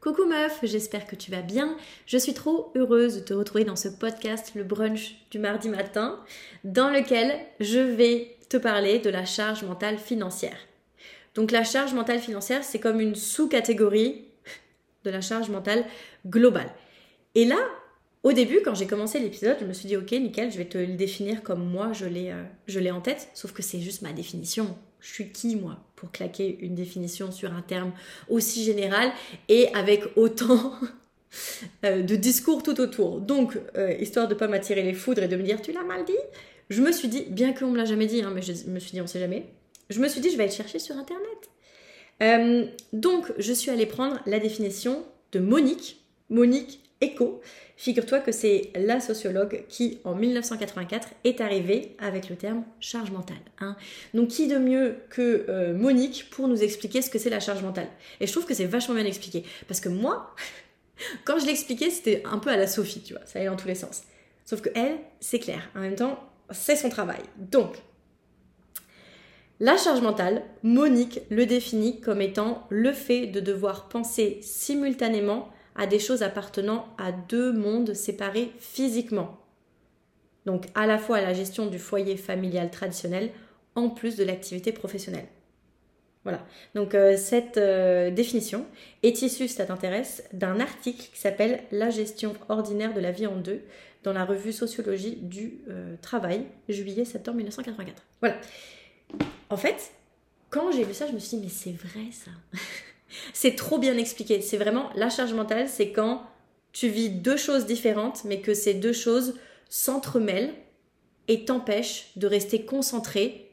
Coucou meuf, j'espère que tu vas bien. Je suis trop heureuse de te retrouver dans ce podcast, le brunch du mardi matin, dans lequel je vais te parler de la charge mentale financière. Donc la charge mentale financière, c'est comme une sous-catégorie de la charge mentale globale. Et là, au début, quand j'ai commencé l'épisode, je me suis dit, ok, nickel, je vais te le définir comme moi, je l'ai, euh, en tête, sauf que c'est juste ma définition. Je suis qui, moi, claquer une définition sur un terme aussi général et avec autant euh, de discours tout autour Donc, euh, histoire de pas m'attirer les foudres et de me dire, tu l'as mal dit, je me suis dit, bien qu'on me l'a jamais dit, hein, mais je me suis dit, on sait jamais, je me suis dit, je vais aller chercher sur Internet. donc, je suis allée prendre la définition de Monique, Monique Echo, Figure-toi que c'est la sociologue qui, en 1984, est arrivée avec le terme charge mentale. Hein. Donc, qui de mieux que euh, Monique pour nous expliquer ce que c'est la charge mentale? Et je trouve que c'est vachement bien expliqué. Parce que moi, quand je l'expliquais, c'était un peu à la Sophie, tu vois, ça allait dans tous les sens. Sauf que elle, c'est clair. En même temps, c'est son travail. Donc, la charge mentale, Monique le définit comme étant le fait de devoir penser simultanément à des choses appartenant à deux mondes séparés physiquement. Donc à la fois à la gestion du foyer familial traditionnel, en plus de l'activité professionnelle. Voilà. Donc euh, cette euh, définition est issue, si ça t'intéresse, d'un article qui s'appelle La gestion ordinaire de la vie en deux dans la revue Sociologie du euh, travail, juillet-septembre 1984. Voilà. En fait, quand j'ai vu ça, je me suis dit, mais c'est vrai ça. C'est trop bien expliqué. C'est vraiment la charge mentale, c'est quand tu vis deux choses différentes, mais que ces deux choses s'entremêlent et t'empêchent de rester concentré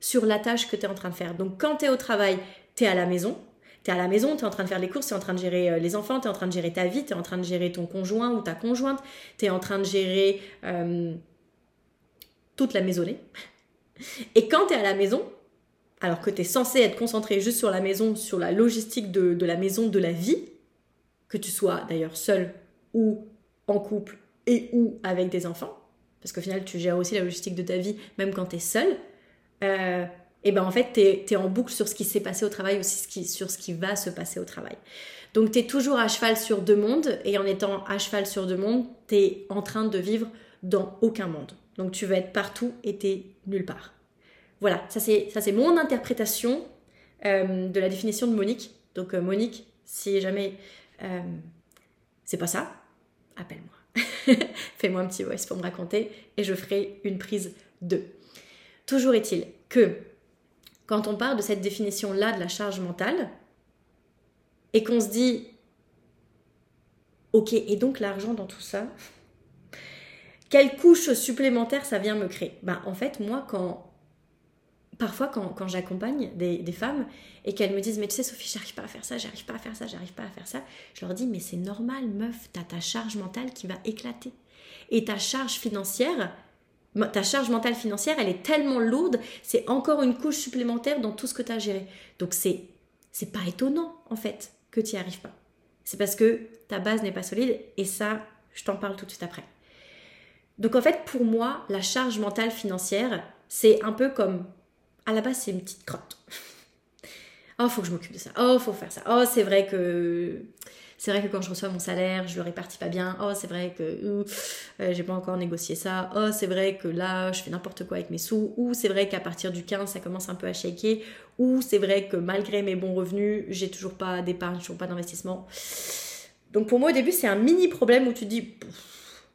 sur la tâche que tu es en train de faire. Donc quand tu es au travail, tu es à la maison. Tu es à la maison, tu es en train de faire les courses, tu es en train de gérer euh, les enfants, tu es en train de gérer ta vie, tu es en train de gérer ton conjoint ou ta conjointe, tu es en train de gérer euh, toute la maisonnée. Et quand tu es à la maison, alors que tu es censé être concentré juste sur la maison, sur la logistique de, la maison, de la vie, que tu sois d'ailleurs seul ou en couple et ou avec des enfants, parce qu'au final tu gères aussi la logistique de ta vie même quand tu es seul, euh, et ben en fait tu es, en boucle sur ce qui s'est passé au travail aussi sur ce qui va se passer au travail. Donc tu es toujours à cheval sur deux mondes et en étant à cheval sur deux mondes, tu es en train de vivre dans aucun monde. Donc tu vas être partout et tu nulle part. Voilà, ça c'est mon interprétation euh, de la définition de Monique. Donc euh, Monique, si jamais euh, c'est pas ça, appelle-moi. Fais-moi un petit voice pour me raconter et je ferai une prise 2. Toujours est-il que quand on parle de cette définition-là de la charge mentale et qu'on se dit ok, et donc l'argent dans tout ça, quelle couche supplémentaire ça vient me créer? Ben, En fait, moi, quand parfois quand, j'accompagne des, femmes et qu'elles me disent mais tu sais Sophie j'arrive pas à faire ça, j'arrive pas à faire ça, j'arrive pas à faire ça, je leur dis mais c'est normal meuf, t'as ta charge mentale qui va éclater. Et ta charge financière, ta charge mentale financière, elle est tellement lourde, c'est encore une couche supplémentaire dans tout ce que tu as géré. Donc c'est c'est pas étonnant en fait que tu n'y arrives pas. C'est parce que ta base n'est pas solide et ça, je t'en parle tout de suite après. Donc en fait, pour moi, la charge mentale financière, c'est un peu comme à la base, c'est une petite crotte. oh, faut que je m'occupe de ça. Oh, faut faire ça. Oh, c'est vrai que c'est vrai que quand je reçois mon salaire, je le répartis pas bien. Oh, c'est vrai que euh, j'ai pas encore négocié ça. Oh, c'est vrai que là, je fais n'importe quoi avec mes sous. Ou c'est vrai qu'à partir du 15, ça commence un peu à shaker. Ou c'est vrai que malgré mes bons revenus, j'ai toujours pas d'épargne, toujours pas d'investissement. Donc pour moi, au début, c'est un mini problème où tu dis,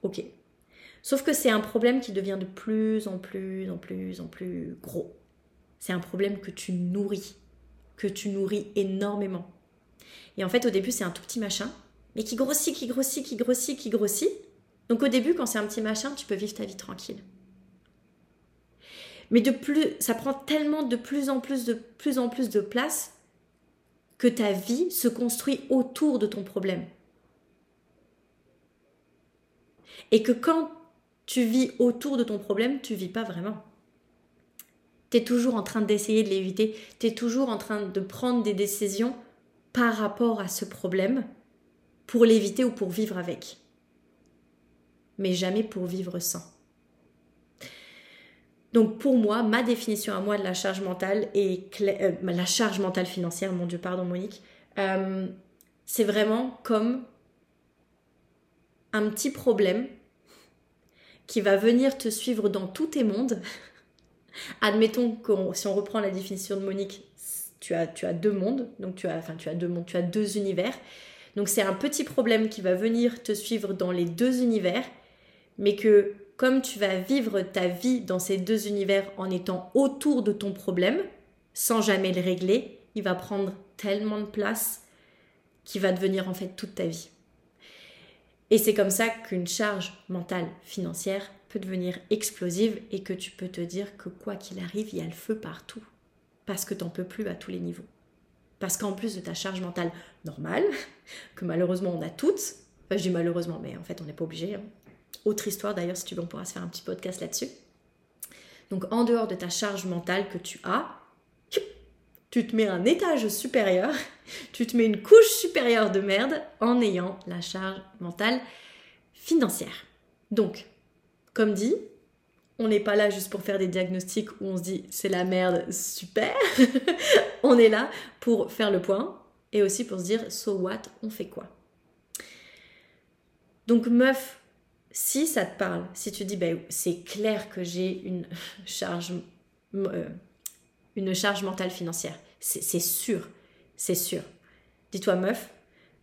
ok. Sauf que c'est un problème qui devient de plus en plus, en plus, en plus gros. C'est un problème que tu nourris, que tu nourris énormément. Et en fait, au début, c'est un tout petit machin, mais qui grossit, qui grossit, qui grossit, qui grossit. Donc au début, quand c'est un petit machin, tu peux vivre ta vie tranquille. Mais de plus, ça prend tellement de plus en plus de plus en plus de place que ta vie se construit autour de ton problème. Et que quand tu vis autour de ton problème, tu vis pas vraiment tu es toujours en train d'essayer de l'éviter, tu es toujours en train de prendre des décisions par rapport à ce problème pour l'éviter ou pour vivre avec. Mais jamais pour vivre sans. Donc pour moi, ma définition à moi de la charge mentale et euh, la charge mentale financière, mon Dieu, pardon Monique, euh, c'est vraiment comme un petit problème qui va venir te suivre dans tous tes mondes. Admettons que si on reprend la définition de Monique, tu as, deux mondes, donc tu as, tu as deux mondes, tu as deux univers. Donc c'est un petit problème qui va venir te suivre dans les deux univers, mais que comme tu vas vivre ta vie dans ces deux univers en étant autour de ton problème, sans jamais le régler, il va prendre tellement de place qu'il va devenir en fait toute ta vie. Et c'est comme ça qu'une charge mentale financière devenir explosive et que tu peux te dire que quoi qu'il arrive, il y a le feu partout. Parce que tu n'en peux plus à tous les niveaux. Parce qu'en plus de ta charge mentale normale, que malheureusement on a toutes, enfin je dis malheureusement, mais en fait on n'est pas obligé. Hein. Autre histoire d'ailleurs, si tu veux, on pourra se faire un petit podcast là-dessus. Donc en dehors de ta charge mentale que tu as, tu te mets un étage supérieur, tu te mets une couche supérieure de merde en ayant la charge mentale financière. Donc, comme dit, on n'est pas là juste pour faire des diagnostics où on se dit c'est la merde, super. on est là pour faire le point et aussi pour se dire so what, on fait quoi? Donc meuf, si ça te parle, si tu dis ben, c'est clair que j'ai une charge, euh, une charge mentale financière, c'est sûr, c'est sûr. Dis-toi meuf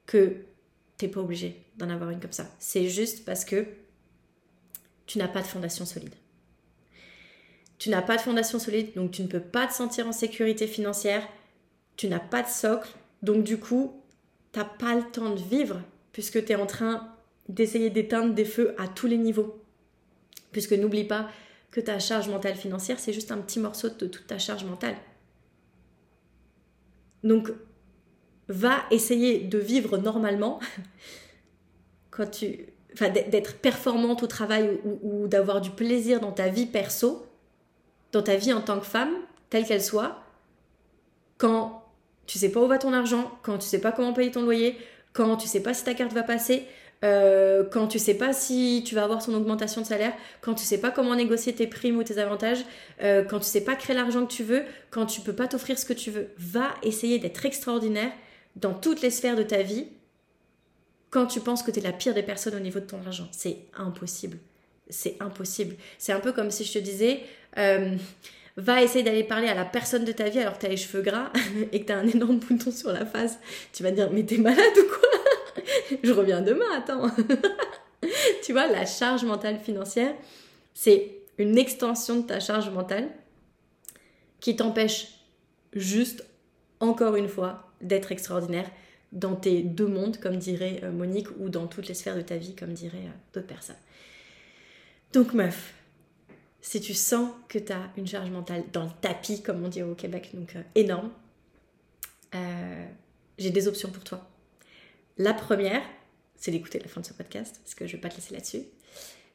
que t'es pas obligé d'en avoir une comme ça. C'est juste parce que tu n'as pas de fondation solide. Tu n'as pas de fondation solide, donc tu ne peux pas te sentir en sécurité financière. Tu n'as pas de socle, donc du coup, tu n'as pas le temps de vivre puisque tu es en train d'essayer d'éteindre des feux à tous les niveaux. Puisque n'oublie pas que ta charge mentale financière, c'est juste un petit morceau de toute ta charge mentale. Donc, va essayer de vivre normalement quand tu enfin d'être performante au travail ou, d'avoir du plaisir dans ta vie perso, dans ta vie en tant que femme, telle qu'elle soit, quand tu sais pas où va ton argent, quand tu sais pas comment payer ton loyer, quand tu sais pas si ta carte va passer, euh, quand tu sais pas si tu vas avoir ton augmentation de salaire, quand tu sais pas comment négocier tes primes ou tes avantages, euh, quand tu sais pas créer l'argent que tu veux, quand tu peux pas t'offrir ce que tu veux, va essayer d'être extraordinaire dans toutes les sphères de ta vie quand tu penses que tu es la pire des personnes au niveau de ton argent. C'est impossible. C'est impossible. C'est un peu comme si je te disais, euh, va essayer d'aller parler à la personne de ta vie alors que tu les cheveux gras et que tu un énorme bouton sur la face. Tu vas te dire, mais t'es malade ou quoi? Je reviens demain, attends. tu vois, la charge mentale financière, c'est une extension de ta charge mentale qui t'empêche juste, encore une fois, d'être extraordinaire dans tes deux mondes, comme dirait euh, Monique, ou dans toutes les sphères de ta vie, comme diraient euh, d'autres personnes. Donc meuf, si tu sens que tu as une charge mentale dans le tapis, comme on dit au Québec, donc euh, énorme, j'ai des options pour toi. La première, c'est d'écouter la fin de ce podcast, parce que je ne vais pas te laisser là-dessus.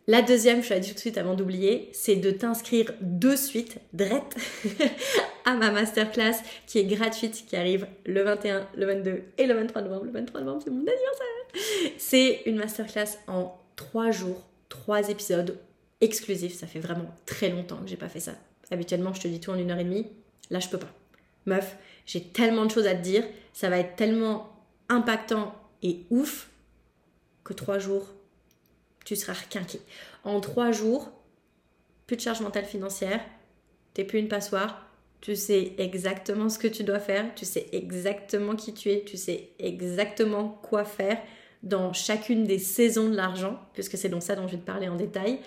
La deuxième, je te l'ai dit tout de suite avant d'oublier, c'est de t'inscrire de suite, drette, à ma masterclass qui est gratuite, qui arrive le 21, le 22 et le 23 novembre. Le 23 novembre, c'est mon anniversaire. C'est une masterclass en trois jours, trois épisodes exclusifs. Ça fait vraiment très longtemps que j'ai pas fait ça. Habituellement, je te dis tout en une heure et demie. Là, je peux pas. Meuf, j'ai tellement de choses à te dire. Ça va être tellement impactant et ouf que trois jours, tu seras requinqué. En trois jours, plus de charge mentale financière, t'es plus une passoire, tu sais exactement ce que tu dois faire, tu sais exactement qui tu es, tu sais exactement quoi faire dans chacune des saisons de l'argent, puisque c'est donc ça dont je vais te parler en détail,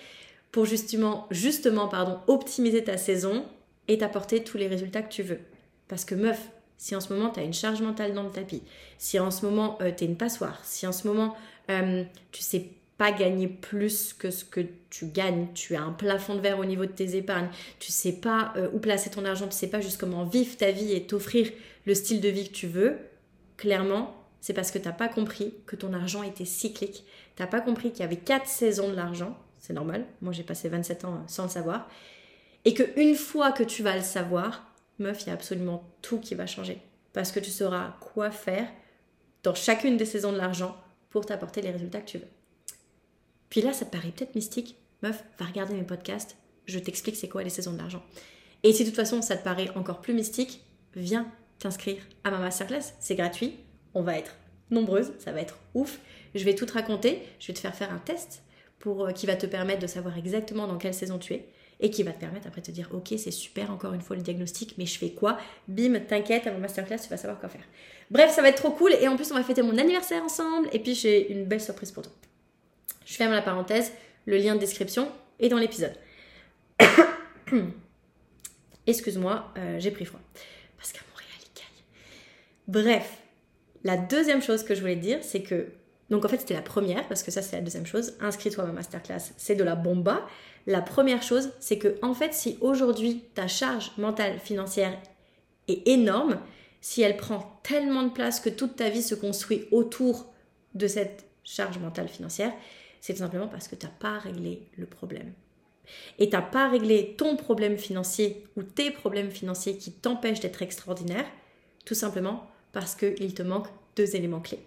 pour justement, justement pardon, optimiser ta saison et t'apporter tous les résultats que tu veux. Parce que meuf, si en ce moment tu as une charge mentale dans le tapis, si en ce moment euh, tu es une passoire, si en ce moment euh, tu sais pas gagner plus que ce que tu gagnes. Tu as un plafond de verre au niveau de tes épargnes. Tu sais pas euh, où placer ton argent. Tu sais pas juste comment vivre ta vie et t'offrir le style de vie que tu veux. Clairement, c'est parce que tu n'as pas compris que ton argent était cyclique. Tu n'as pas compris qu'il y avait quatre saisons de l'argent. C'est normal. Moi, j'ai passé 27 ans sans le savoir. Et que une fois que tu vas le savoir, meuf, il y a absolument tout qui va changer. Parce que tu sauras quoi faire dans chacune des saisons de l'argent pour t'apporter les résultats que tu veux. Puis là, ça te paraît peut-être mystique. Meuf, va regarder mes podcasts, je t'explique c'est quoi les saisons de l'argent. Et si de toute façon ça te paraît encore plus mystique, viens t'inscrire à ma masterclass, c'est gratuit. On va être nombreuses, ça va être ouf. Je vais tout te raconter, je vais te faire faire un test pour, euh, qui va te permettre de savoir exactement dans quelle saison tu es et qui va te permettre après de te dire ok c'est super encore une fois le diagnostic mais je fais quoi? Bim, t'inquiète à mon masterclass tu vas savoir quoi faire. Bref ça va être trop cool et en plus on va fêter mon anniversaire ensemble et puis j'ai une belle surprise pour toi. Je ferme la parenthèse, le lien de description est dans l'épisode. Excuse-moi, euh, j'ai pris froid parce qu'à Montréal il caille. Bref, la deuxième chose que je voulais te dire c'est que donc en fait, c'était la première, parce que ça, c'est la deuxième chose. Inscris-toi à ma masterclass, c'est de la bomba. La première chose, c'est que en fait, si aujourd'hui ta charge mentale financière est énorme, si elle prend tellement de place que toute ta vie se construit autour de cette charge mentale financière, c'est tout simplement parce que tu n'as pas réglé le problème. Et tu n'as pas réglé ton problème financier ou tes problèmes financiers qui t'empêchent d'être extraordinaire, tout simplement parce qu'il te manque deux éléments clés.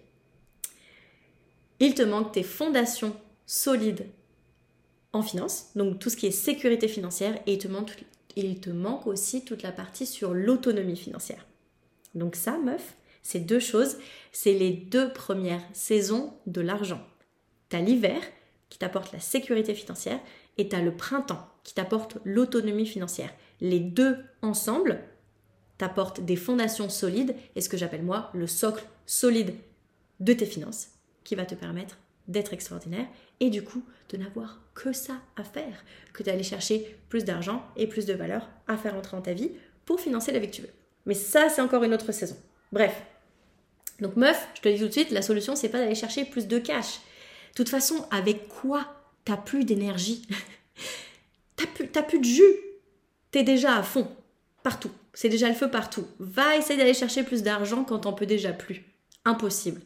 Il te manque tes fondations solides en finance, donc tout ce qui est sécurité financière, et il te manque, il te manque aussi toute la partie sur l'autonomie financière. Donc ça, meuf, c'est deux choses, c'est les deux premières saisons de l'argent. T'as l'hiver qui t'apporte la sécurité financière et t'as le printemps qui t'apporte l'autonomie financière. Les deux ensemble t'apportent des fondations solides et ce que j'appelle moi le socle solide de tes finances qui va te permettre d'être extraordinaire et du coup de n'avoir que ça à faire, que d'aller chercher plus d'argent et plus de valeur à faire entrer dans ta vie pour financer la vie que tu veux. Mais ça, c'est encore une autre saison. Bref. Donc meuf, je te dis tout de suite, la solution, c'est pas d'aller chercher plus de cash. De toute façon, avec quoi t'as plus d'énergie? T'as plus, plus de jus T'es déjà à fond, partout. C'est déjà le feu partout. Va essayer d'aller chercher plus d'argent quand t'en peux déjà plus. Impossible.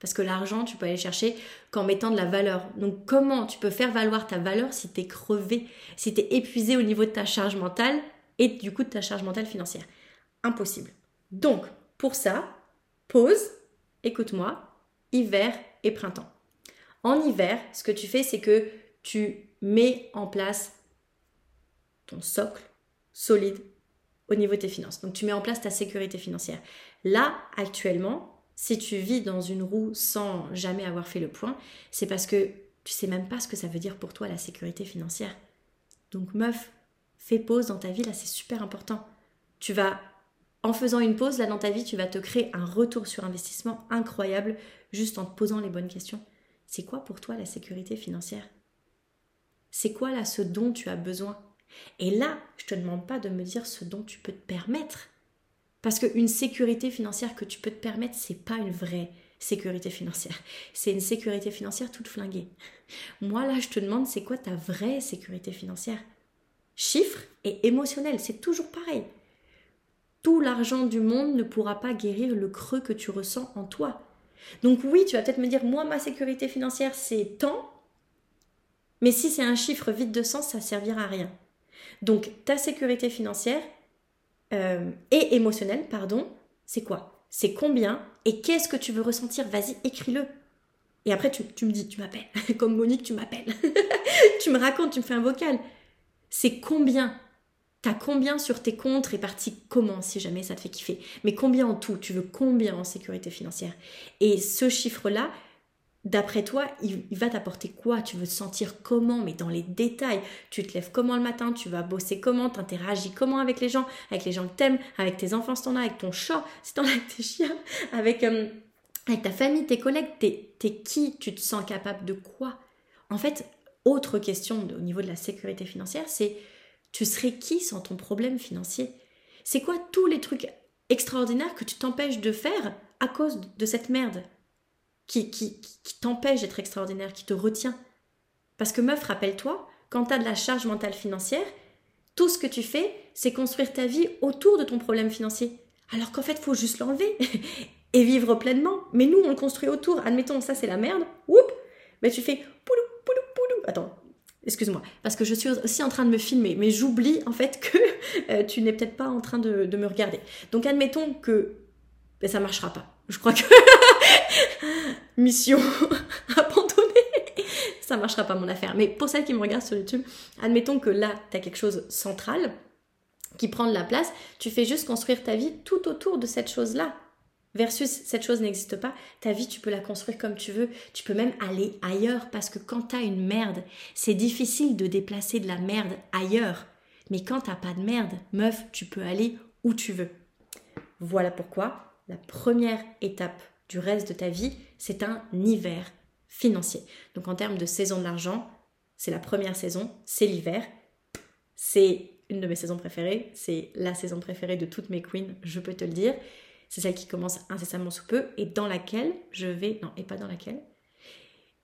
Parce que l'argent, tu peux aller chercher qu'en mettant de la valeur. Donc comment tu peux faire valoir ta valeur si tu es crevé, si tu es épuisé au niveau de ta charge mentale et du coup de ta charge mentale financière? Impossible. Donc, pour ça, pause, écoute-moi, hiver et printemps. En hiver, ce que tu fais, c'est que tu mets en place ton socle solide au niveau de tes finances. Donc tu mets en place ta sécurité financière. Là, actuellement, si tu vis dans une roue sans jamais avoir fait le point, c'est parce que tu sais même pas ce que ça veut dire pour toi la sécurité financière. Donc meuf, fais pause dans ta vie, là c'est super important. Tu vas, en faisant une pause là dans ta vie, tu vas te créer un retour sur investissement incroyable juste en te posant les bonnes questions. C'est quoi pour toi la sécurité financière? C'est quoi là ce dont tu as besoin? Et là, je te demande pas de me dire ce dont tu peux te permettre. Parce qu'une sécurité financière que tu peux te permettre, c'est pas une vraie sécurité financière. C'est une sécurité financière toute flinguée. Moi, là, je te demande, c'est quoi ta vraie sécurité financière? Chiffre et émotionnel, c'est toujours pareil. Tout l'argent du monde ne pourra pas guérir le creux que tu ressens en toi. Donc oui, tu vas peut-être me dire, moi, ma sécurité financière, c'est tant. Mais si c'est un chiffre vide de sens, ça servira à rien. Donc ta sécurité financière, euh, et émotionnel, pardon, c'est quoi? C'est combien et qu'est-ce que tu veux ressentir? Vas-y, écris-le. Et après, tu, tu me dis, tu m'appelles. Comme Monique, tu m'appelles. tu me racontes, tu me fais un vocal. C'est combien T'as combien sur tes comptes répartis comment si jamais ça te fait kiffer? Mais combien en tout? Tu veux combien en sécurité financière? Et ce chiffre-là, d'après toi, il, va t'apporter quoi? Tu veux te sentir comment? Mais dans les détails. Tu te lèves comment le matin? Tu vas bosser comment? T'interagis comment avec les gens? Avec les gens que t'aimes? Avec tes enfants si t'en as? Avec ton chat Si t'en as? Avec tes chiens? Avec, euh, avec ta famille, tes collègues? T'es es qui? Tu te sens capable de quoi? En fait, autre question au niveau de la sécurité financière, c'est tu serais qui sans ton problème financier? C'est quoi tous les trucs extraordinaires que tu t'empêches de faire à cause de cette merde? Qui, qui, qui t'empêche d'être extraordinaire, qui te retient? Parce que meuf, rappelle-toi, quand tu as de la charge mentale financière, tout ce que tu fais, c'est construire ta vie autour de ton problème financier. Alors qu'en fait, il faut juste l'enlever et vivre pleinement. Mais nous, on le construit autour. Admettons, ça c'est la merde. Oups Mais tu fais poulou, poulou, poulou. Attends, excuse-moi. Parce que je suis aussi en train de me filmer. Mais j'oublie en fait que euh, tu n'es peut-être pas en train de, me regarder. Donc admettons que ben, ça marchera pas. Je crois que mission abandonnée. Ça marchera pas mon affaire. Mais pour celles qui me regardent sur YouTube, admettons que là, tu as quelque chose central qui prend de la place, tu fais juste construire ta vie tout autour de cette chose-là. Versus cette chose n'existe pas, ta vie tu peux la construire comme tu veux, tu peux même aller ailleurs parce que quand tu as une merde, c'est difficile de déplacer de la merde ailleurs. Mais quand t'as pas de merde, meuf, tu peux aller où tu veux. Voilà pourquoi la première étape du reste de ta vie, c'est un hiver financier. Donc en termes de saison de l'argent, c'est la première saison, c'est l'hiver. C'est une de mes saisons préférées, c'est la saison préférée de toutes mes queens, je peux te le dire. C'est celle qui commence incessamment sous peu et dans laquelle je vais... Non, et pas dans laquelle.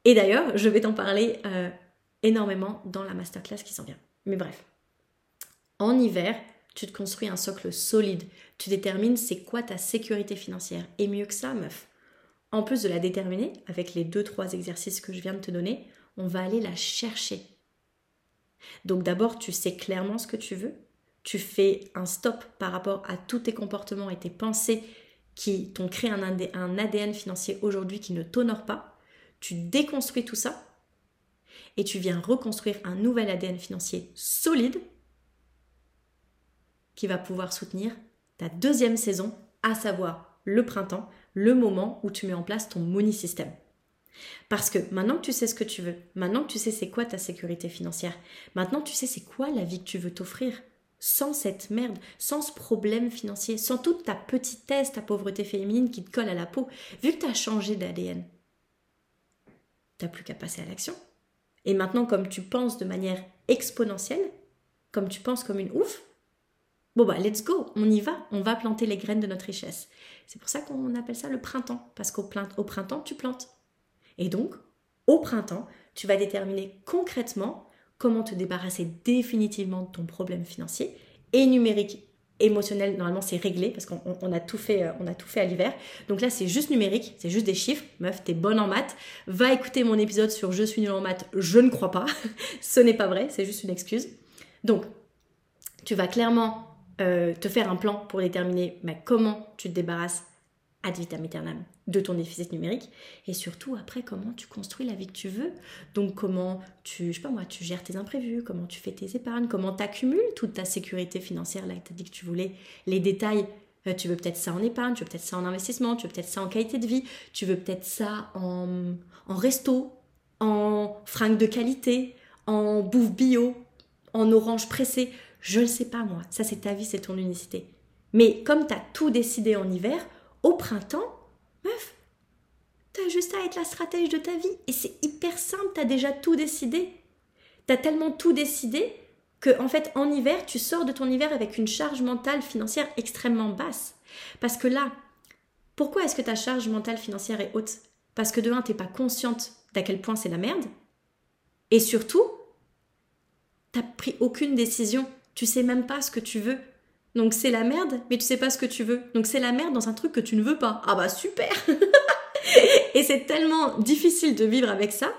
Et d'ailleurs, je vais t'en parler euh, énormément dans la masterclass qui s'en vient. Mais bref. En hiver, tu te construis un socle solide. Tu détermines c'est quoi ta sécurité financière. Et mieux que ça, meuf. En plus de la déterminer, avec les deux, trois exercices que je viens de te donner, on va aller la chercher. Donc d'abord, tu sais clairement ce que tu veux. Tu fais un stop par rapport à tous tes comportements et tes pensées qui t'ont créé un ADN financier aujourd'hui qui ne t'honore pas. Tu déconstruis tout ça et tu viens reconstruire un nouvel ADN financier solide qui va pouvoir soutenir ta deuxième saison, à savoir le printemps, le moment où tu mets en place ton money system. Parce que maintenant que tu sais ce que tu veux, maintenant que tu sais c'est quoi ta sécurité financière, maintenant tu sais c'est quoi la vie que tu veux t'offrir, sans cette merde, sans ce problème financier, sans toute ta petitesse, ta pauvreté féminine qui te colle à la peau, vu que tu as changé d'ADN, t'as plus qu'à passer à l'action. Et maintenant, comme tu penses de manière exponentielle, comme tu penses comme une ouf, Bon bah let's go, on y va, on va planter les graines de notre richesse. C'est pour ça qu'on appelle ça le printemps, parce qu'au printemps, tu plantes. Et donc, au printemps, tu vas déterminer concrètement comment te débarrasser définitivement de ton problème financier et numérique. Émotionnel, normalement c'est réglé parce qu'on a tout fait, euh, on a tout fait à l'hiver. Donc là c'est juste numérique, c'est juste des chiffres. Meuf, t'es bonne en maths. Va écouter mon épisode sur je suis nul en maths. Je ne crois pas. Ce n'est pas vrai, c'est juste une excuse. Donc, tu vas clairement euh, te faire un plan pour déterminer bah, comment tu te débarrasses ad vitam aeternam de ton déficit numérique et surtout après comment tu construis la vie que tu veux. Donc comment tu, je sais pas moi, tu gères tes imprévus, comment tu fais tes épargnes, comment tu accumules toute ta sécurité financière là tu as dit que tu voulais, les détails. Euh, tu veux peut-être ça en épargne, tu veux peut-être ça en investissement, tu veux peut-être ça en qualité de vie, tu veux peut-être ça en, en resto, en fringues de qualité, en bouffe bio, en orange pressé. Je le sais pas moi, ça c'est ta vie, c'est ton unicité. Mais comme tu as tout décidé en hiver, au printemps, meuf, as juste à être la stratège de ta vie. Et c'est hyper simple, tu as déjà tout décidé. Tu as tellement tout décidé que, en fait, en hiver, tu sors de ton hiver avec une charge mentale financière extrêmement basse. Parce que là, pourquoi est-ce que ta charge mentale financière est haute? Parce que de un, t'es pas consciente d'à quel point c'est la merde. Et surtout, t'as pris aucune décision tu sais même pas ce que tu veux. Donc c'est la merde, mais tu sais pas ce que tu veux. Donc c'est la merde dans un truc que tu ne veux pas. Ah bah super Et c'est tellement difficile de vivre avec ça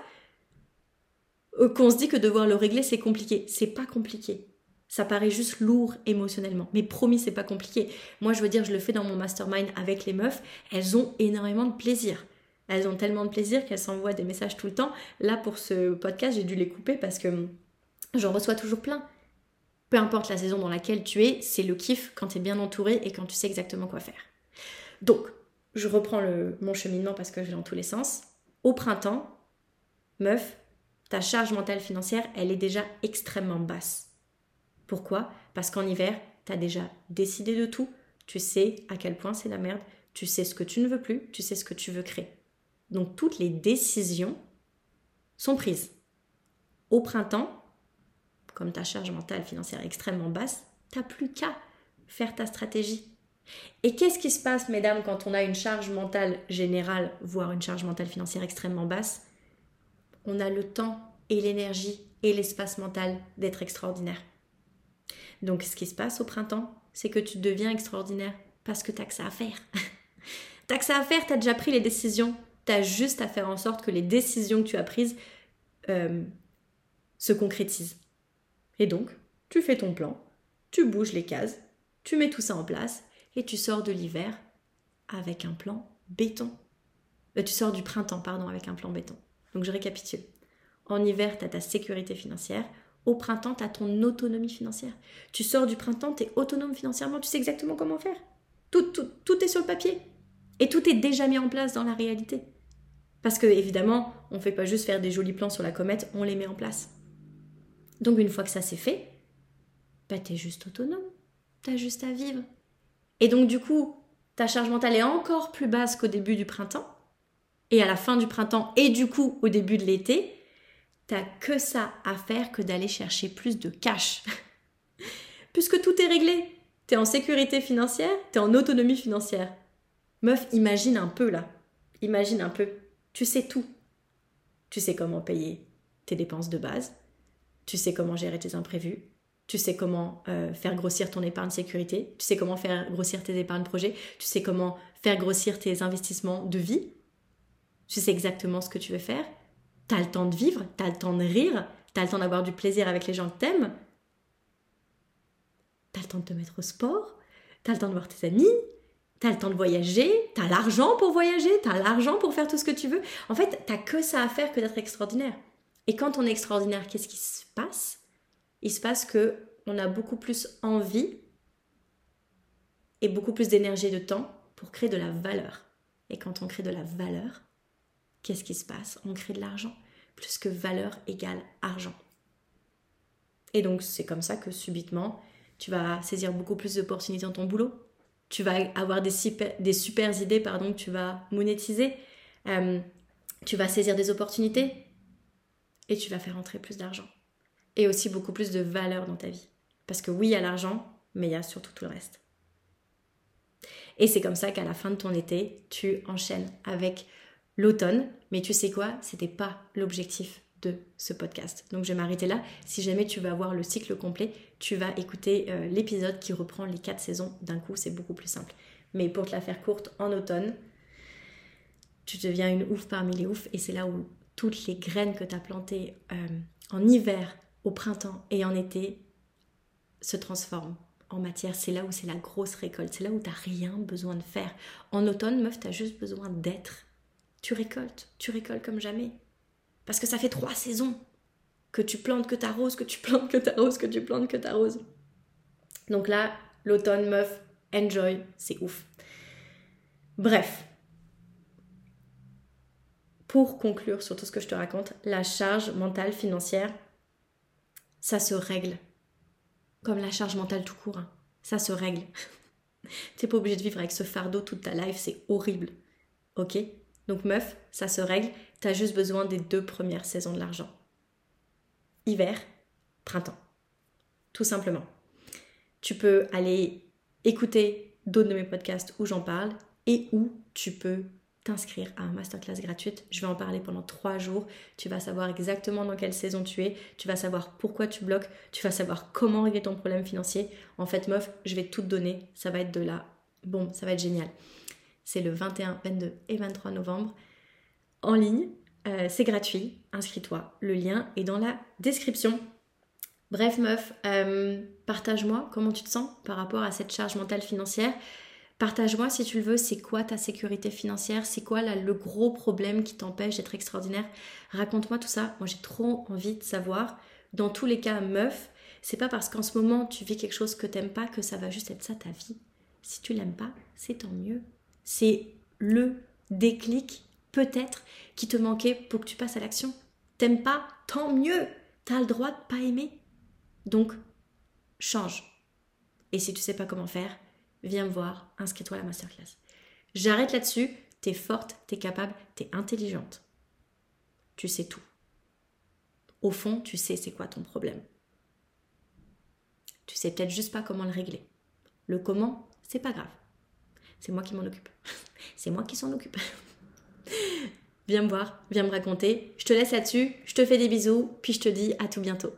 euh, qu'on se dit que devoir le régler c'est compliqué. C'est pas compliqué. Ça paraît juste lourd émotionnellement. Mais promis, c'est pas compliqué. Moi, je veux dire, je le fais dans mon mastermind avec les meufs. Elles ont énormément de plaisir. Elles ont tellement de plaisir qu'elles s'envoient des messages tout le temps. Là, pour ce podcast, j'ai dû les couper parce que j'en reçois toujours plein peu importe la saison dans laquelle tu es, c'est le kiff quand tu es bien entouré et quand tu sais exactement quoi faire. Donc, je reprends le, mon cheminement parce que je vais dans tous les sens. Au printemps, meuf, ta charge mentale financière, elle est déjà extrêmement basse. Pourquoi? Parce qu'en hiver, tu as déjà décidé de tout, tu sais à quel point c'est la merde, tu sais ce que tu ne veux plus, tu sais ce que tu veux créer. Donc toutes les décisions sont prises. Au printemps, comme ta charge mentale financière extrêmement basse, t'as plus qu'à faire ta stratégie. Et qu'est-ce qui se passe, mesdames, quand on a une charge mentale générale, voire une charge mentale financière extrêmement basse? On a le temps et l'énergie et l'espace mental d'être extraordinaire. Donc ce qui se passe au printemps, c'est que tu deviens extraordinaire parce que t'as que ça à faire. t'as que ça à faire, t'as déjà pris les décisions. T'as juste à faire en sorte que les décisions que tu as prises euh, se concrétisent. Et donc, tu fais ton plan, tu bouges les cases, tu mets tout ça en place et tu sors de l'hiver avec un plan béton. Euh, tu sors du printemps, pardon, avec un plan béton. Donc je récapitule. En hiver, tu as ta sécurité financière. Au printemps, tu as ton autonomie financière. Tu sors du printemps, tu es autonome financièrement, tu sais exactement comment faire. Tout, tout, tout est sur le papier. Et tout est déjà mis en place dans la réalité. Parce que évidemment, on ne fait pas juste faire des jolis plans sur la comète, on les met en place. Donc une fois que ça c'est fait, bah t'es juste autonome. T'as juste à vivre. Et donc du coup, ta charge mentale est encore plus basse qu'au début du printemps. Et à la fin du printemps et du coup au début de l'été, t'as que ça à faire que d'aller chercher plus de cash. Puisque tout est réglé. T'es en sécurité financière, t'es en autonomie financière. Meuf, imagine un peu là. Imagine un peu. Tu sais tout. Tu sais comment payer tes dépenses de base. Tu sais comment gérer tes imprévus. Tu sais comment euh, faire grossir ton épargne sécurité. Tu sais comment faire grossir tes épargnes projet. Tu sais comment faire grossir tes investissements de vie. Tu sais exactement ce que tu veux faire. Tu as le temps de vivre, tu as le temps de rire, tu as le temps d'avoir du plaisir avec les gens que t'aimes. Tu as le temps de te mettre au sport, tu as le temps de voir tes amis, tu as le temps de voyager, tu as l'argent pour voyager, tu as l'argent pour faire tout ce que tu veux. En fait, tu que ça à faire que d'être extraordinaire. Et quand on est extraordinaire, qu'est-ce qui se passe? Il se passe que on a beaucoup plus envie et beaucoup plus d'énergie et de temps pour créer de la valeur. Et quand on crée de la valeur, qu'est-ce qui se passe? On crée de l'argent. Plus que valeur égale argent. Et donc c'est comme ça que subitement, tu vas saisir beaucoup plus d'opportunités dans ton boulot. Tu vas avoir des super, des idées pardon, que tu vas monétiser. Euh, tu vas saisir des opportunités et tu vas faire entrer plus d'argent. Et aussi beaucoup plus de valeur dans ta vie. Parce que oui, il y a l'argent, mais il y a surtout tout le reste. Et c'est comme ça qu'à la fin de ton été, tu enchaînes avec l'automne. Mais tu sais quoi? C'était pas l'objectif de ce podcast. Donc je vais m'arrêter là. Si jamais tu veux avoir le cycle complet, tu vas écouter euh, l'épisode qui reprend les quatre saisons d'un coup. C'est beaucoup plus simple. Mais pour te la faire courte, en automne, tu deviens une ouf parmi les oufs. Et c'est là où toutes les graines que tu as plantées euh, en hiver, au printemps et en été se transforment en matière. C'est là où c'est la grosse récolte. C'est là où tu n'as rien besoin de faire. En automne, meuf, tu as juste besoin d'être. Tu récoltes. Tu récoltes comme jamais. Parce que ça fait trois saisons que tu plantes, que tu arroses, que tu plantes, que tu arroses, que tu plantes, que tu arroses. Donc là, l'automne, meuf, enjoy, c'est ouf. Bref, pour conclure sur tout ce que je te raconte, la charge mentale financière, ça se règle. Comme la charge mentale tout court. Hein. Ça se règle. T'es pas obligé de vivre avec ce fardeau toute ta life, c'est horrible. Ok? Donc meuf, ça se règle. T'as juste besoin des deux premières saisons de l'argent. Hiver, printemps. Tout simplement. Tu peux aller écouter d'autres de mes podcasts où j'en parle et où tu peux t'inscrire à un masterclass gratuite. Je vais en parler pendant trois jours. Tu vas savoir exactement dans quelle saison tu es. Tu vas savoir pourquoi tu bloques. Tu vas savoir comment régler ton problème financier. En fait, meuf, je vais tout te donner. Ça va être de là. Bon, ça va être génial. C'est le 21, 22 et 23 novembre en ligne. Euh, c'est gratuit. Inscris-toi. Le lien est dans la description. Bref, meuf, euh, partage-moi comment tu te sens par rapport à cette charge mentale financière. Partage-moi si tu le veux, c'est quoi ta sécurité financière, c'est quoi le gros problème qui t'empêche d'être extraordinaire? Raconte-moi tout ça, moi j'ai trop envie de savoir. Dans tous les cas, meuf, c'est pas parce qu'en ce moment tu vis quelque chose que t'aimes pas que ça va juste être ça ta vie. Si tu l'aimes pas, c'est tant mieux. C'est le déclic, peut-être, qui te manquait pour que tu passes à l'action. T'aimes pas, tant mieux. T'as le droit de pas aimer. Donc, change. Et si tu sais pas comment faire, viens me voir, inscris-toi à la masterclass. J'arrête là-dessus, t'es forte, t'es capable, t'es intelligente. Tu sais tout. Au fond, tu sais c'est quoi ton problème. Tu sais peut-être juste pas comment le régler. Le comment, c'est pas grave. C'est moi qui m'en occupe. c'est moi qui s'en occupe. viens me voir, viens me raconter. Je te laisse là-dessus, je te fais des bisous, puis je te dis à tout bientôt.